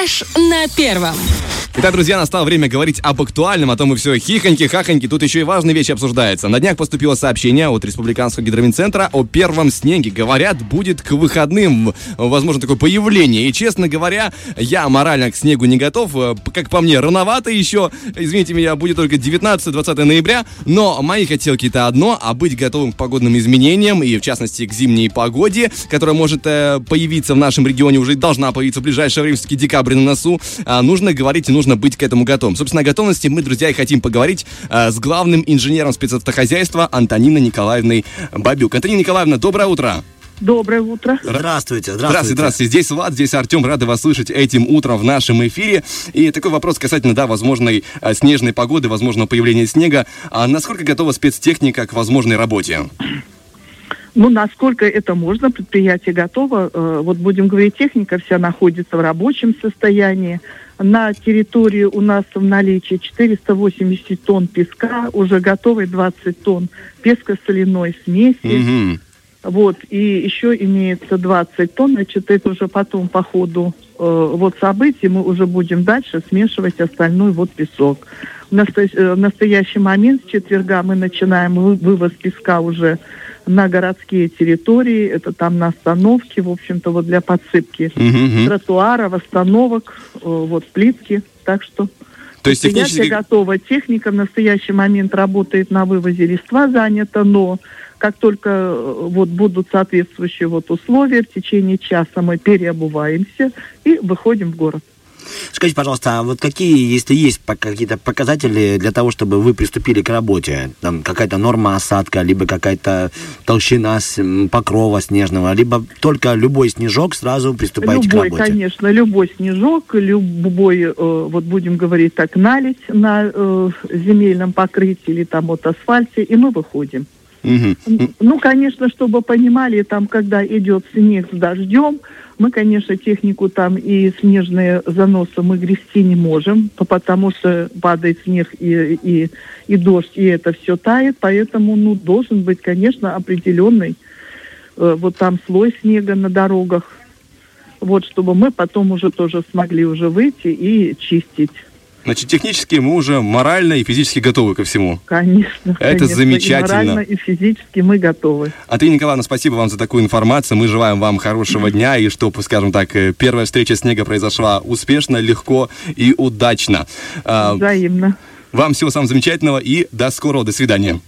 Фреш на первом. Итак, друзья, настало время говорить об актуальном, а то мы все хихоньки, хахоньки. Тут еще и важные вещи обсуждаются. На днях поступило сообщение от Республиканского гидроминцентра о первом снеге. Говорят, будет к выходным, возможно, такое появление. И, честно говоря, я морально к снегу не готов. Как по мне, рановато еще. Извините меня, будет только 19-20 ноября. Но мои хотелки это одно, а быть готовым к погодным изменениям и, в частности, к зимней погоде, которая может э, появиться в нашем регионе, уже должна появиться в ближайшее время, все-таки декабрь на носу, э, нужно говорить и нужно быть к этому готовым. Собственно, о готовности мы, друзья, и хотим поговорить э, с главным инженером спецавтохозяйства Антониной Николаевной Бабюк. Антонина Николаевна, доброе утро. Доброе утро. Здравствуйте, здравствуйте. Здравствуйте, здравствуйте. Здесь Влад, здесь Артем. Рады вас слышать этим утром в нашем эфире. И такой вопрос касательно, да, возможной а, снежной погоды, возможного появления снега. А насколько готова спецтехника к возможной работе? Ну, насколько это можно, предприятие готово. Э, вот будем говорить, техника вся находится в рабочем состоянии. На территории у нас в наличии 480 тонн песка, уже готовы 20 тонн песко-соляной смеси. Mm-hmm. Вот, и еще имеется 20 тонн, значит, это уже потом по ходу э, вот событий мы уже будем дальше смешивать остальной вот песок. В, насто... Э, в настоящий момент с четверга мы начинаем вывоз песка уже на городские территории, это там на остановке, в общем-то, вот для подсыпки mm-hmm. тротуара, остановок, э, вот плитки, так что... То есть технически... готова. Техника в настоящий момент работает на вывозе листва занята, но как только э, вот будут соответствующие вот условия, в течение часа мы переобуваемся и выходим в город. Скажите, пожалуйста, а вот какие, если есть какие-то показатели для того, чтобы вы приступили к работе? Там какая-то норма осадка, либо какая-то толщина покрова снежного, либо только любой снежок сразу приступаете любой, к работе? конечно, любой снежок, любой, э, вот будем говорить так, налить на э, земельном покрытии или там вот асфальте, и мы выходим. Ну, конечно, чтобы понимали, там, когда идет снег с дождем, мы, конечно, технику там и снежные заносы мы грести не можем, потому что падает снег и, и, и дождь, и это все тает, поэтому, ну, должен быть, конечно, определенный э, вот там слой снега на дорогах, вот, чтобы мы потом уже тоже смогли уже выйти и чистить. Значит, технически мы уже морально и физически готовы ко всему. Конечно. Это конечно. замечательно. И морально, и физически мы готовы. Антонина Николаевна, спасибо вам за такую информацию. Мы желаем вам хорошего дня и чтобы, скажем так, э, первая встреча снега произошла успешно, легко и удачно. А, Взаимно. Вам всего самого замечательного и до скорого. До свидания.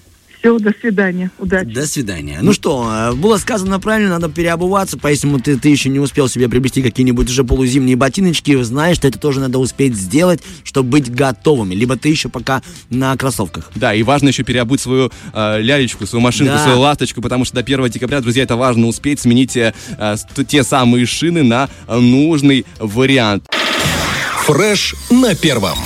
Все, до свидания. Удачи. До свидания. Ну что, э, было сказано правильно, надо переобуваться, поэтому ты, ты еще не успел себе приобрести какие-нибудь уже полузимние ботиночки, знаешь, что это тоже надо успеть сделать, чтобы быть готовыми. Либо ты еще пока на кроссовках. Да, и важно еще переобуть свою э, лялечку, свою машинку, да. свою ласточку, потому что до 1 декабря, друзья, это важно успеть сменить э, э те самые шины на нужный вариант. Фреш на первом.